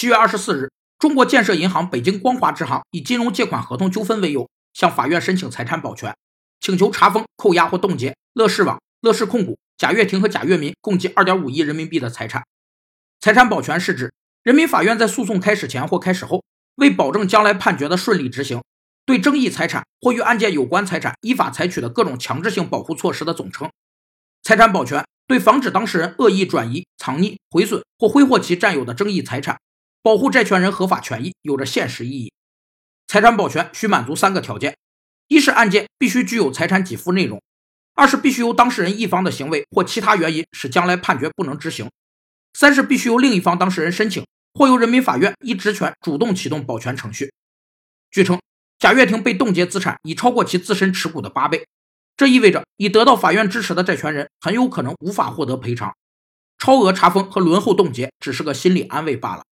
七月二十四日，中国建设银行北京光华支行以金融借款合同纠纷为由，向法院申请财产保全，请求查封、扣押或冻结乐视网、乐视控股、贾跃亭和贾跃民共计二点五亿人民币的财产。财产保全是指人民法院在诉讼开始前或开始后，为保证将来判决的顺利执行，对争议财产或与案件有关财产依法采取的各种强制性保护措施的总称。财产保全对防止当事人恶意转移、藏匿、毁损或挥霍其占有的争议财产，保护债权人合法权益有着现实意义。财产保全需满足三个条件：一是案件必须具有财产给付内容；二是必须由当事人一方的行为或其他原因使将来判决不能执行。三是必须由另一方当事人申请，或由人民法院依职权主动启动保全程序。据称，贾跃亭被冻结资产已超过其自身持股的八倍，这意味着已得到法院支持的债权人很有可能无法获得赔偿。超额查封和轮候冻结只是个心理安慰罢了。